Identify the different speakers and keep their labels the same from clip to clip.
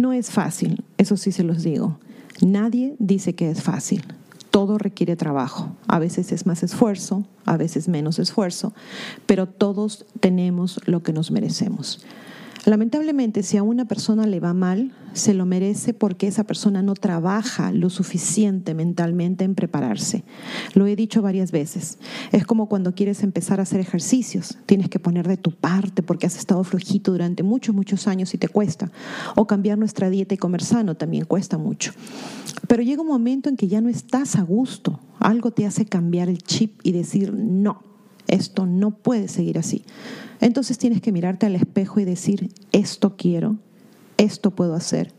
Speaker 1: No es fácil, eso sí se los digo. Nadie dice que es fácil. Todo requiere trabajo. A veces es más esfuerzo, a veces menos esfuerzo, pero todos tenemos lo que nos merecemos. Lamentablemente, si a una persona le va mal, se lo merece porque esa persona no trabaja lo suficiente mentalmente en prepararse. Lo he dicho varias veces. Es como cuando quieres empezar a hacer ejercicios. Tienes que poner de tu parte porque has estado flojito durante muchos, muchos años y te cuesta. O cambiar nuestra dieta y comer sano también cuesta mucho. Pero llega un momento en que ya no estás a gusto. Algo te hace cambiar el chip y decir, no, esto no puede seguir así. Entonces tienes que mirarte al espejo y decir, esto quiero, esto puedo hacer.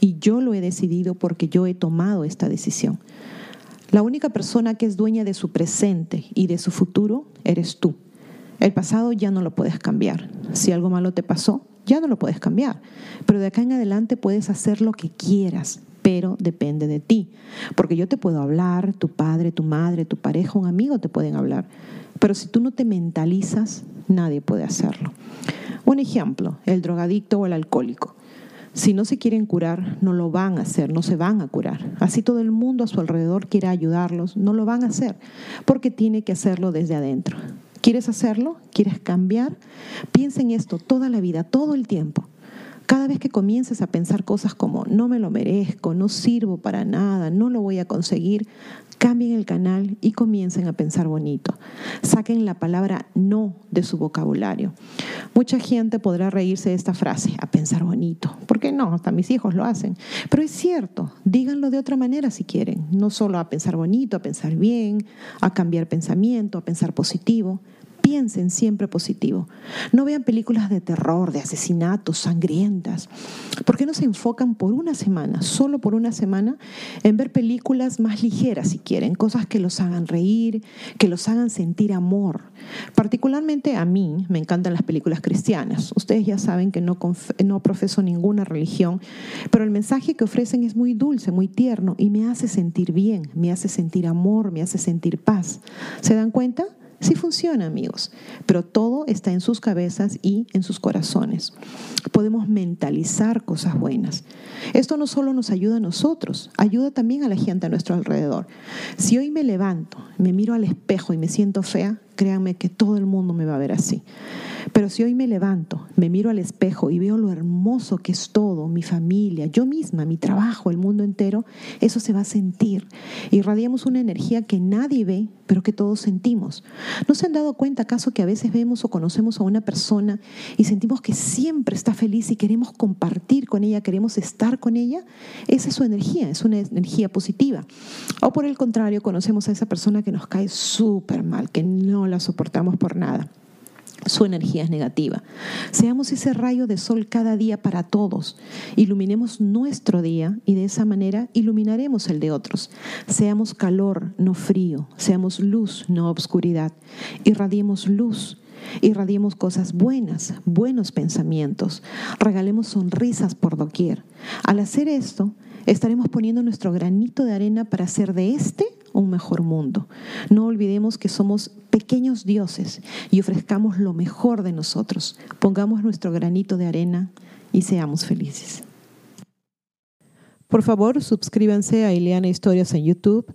Speaker 1: Y yo lo he decidido porque yo he tomado esta decisión. La única persona que es dueña de su presente y de su futuro eres tú. El pasado ya no lo puedes cambiar. Si algo malo te pasó, ya no lo puedes cambiar. Pero de acá en adelante puedes hacer lo que quieras, pero depende de ti. Porque yo te puedo hablar, tu padre, tu madre, tu pareja, un amigo te pueden hablar. Pero si tú no te mentalizas, nadie puede hacerlo. Un ejemplo, el drogadicto o el alcohólico. Si no se quieren curar, no lo van a hacer, no se van a curar. Así todo el mundo a su alrededor quiere ayudarlos, no lo van a hacer, porque tiene que hacerlo desde adentro. ¿Quieres hacerlo? ¿Quieres cambiar? Piensa en esto toda la vida, todo el tiempo. Cada vez que comiences a pensar cosas como no me lo merezco, no sirvo para nada, no lo voy a conseguir, cambien el canal y comiencen a pensar bonito. Saquen la palabra no de su vocabulario. Mucha gente podrá reírse de esta frase, a pensar bonito. ¿Por qué no? Hasta mis hijos lo hacen. Pero es cierto, díganlo de otra manera si quieren. No solo a pensar bonito, a pensar bien, a cambiar pensamiento, a pensar positivo piensen siempre positivo. No vean películas de terror, de asesinatos, sangrientas. ¿Por qué no se enfocan por una semana, solo por una semana, en ver películas más ligeras si quieren, cosas que los hagan reír, que los hagan sentir amor? Particularmente a mí me encantan las películas cristianas. Ustedes ya saben que no, no profeso ninguna religión, pero el mensaje que ofrecen es muy dulce, muy tierno y me hace sentir bien, me hace sentir amor, me hace sentir paz. ¿Se dan cuenta? Sí funciona, amigos, pero todo está en sus cabezas y en sus corazones. Podemos mentalizar cosas buenas. Esto no solo nos ayuda a nosotros, ayuda también a la gente a nuestro alrededor. Si hoy me levanto, me miro al espejo y me siento fea, créanme que todo el mundo me va a ver así. Pero si hoy me levanto, me miro al espejo y veo lo hermoso que es todo, mi familia, yo misma, mi trabajo, el mundo entero, eso se va a sentir. Irradiamos una energía que nadie ve, pero que todos sentimos. ¿No se han dado cuenta acaso que a veces vemos o conocemos a una persona y sentimos que siempre está feliz y queremos compartir con ella, queremos estar con ella? Esa es su energía, es una energía positiva. O por el contrario, conocemos a esa persona que nos cae súper mal, que no la soportamos por nada su energía es negativa. Seamos ese rayo de sol cada día para todos. Iluminemos nuestro día y de esa manera iluminaremos el de otros. Seamos calor, no frío. Seamos luz, no obscuridad. Irradiemos luz. Irradiemos cosas buenas, buenos pensamientos. Regalemos sonrisas por doquier. Al hacer esto, estaremos poniendo nuestro granito de arena para hacer de este un mejor mundo. No olvidemos que somos pequeños dioses y ofrezcamos lo mejor de nosotros. Pongamos nuestro granito de arena y seamos felices. Por favor, suscríbanse a Ileana Historias en YouTube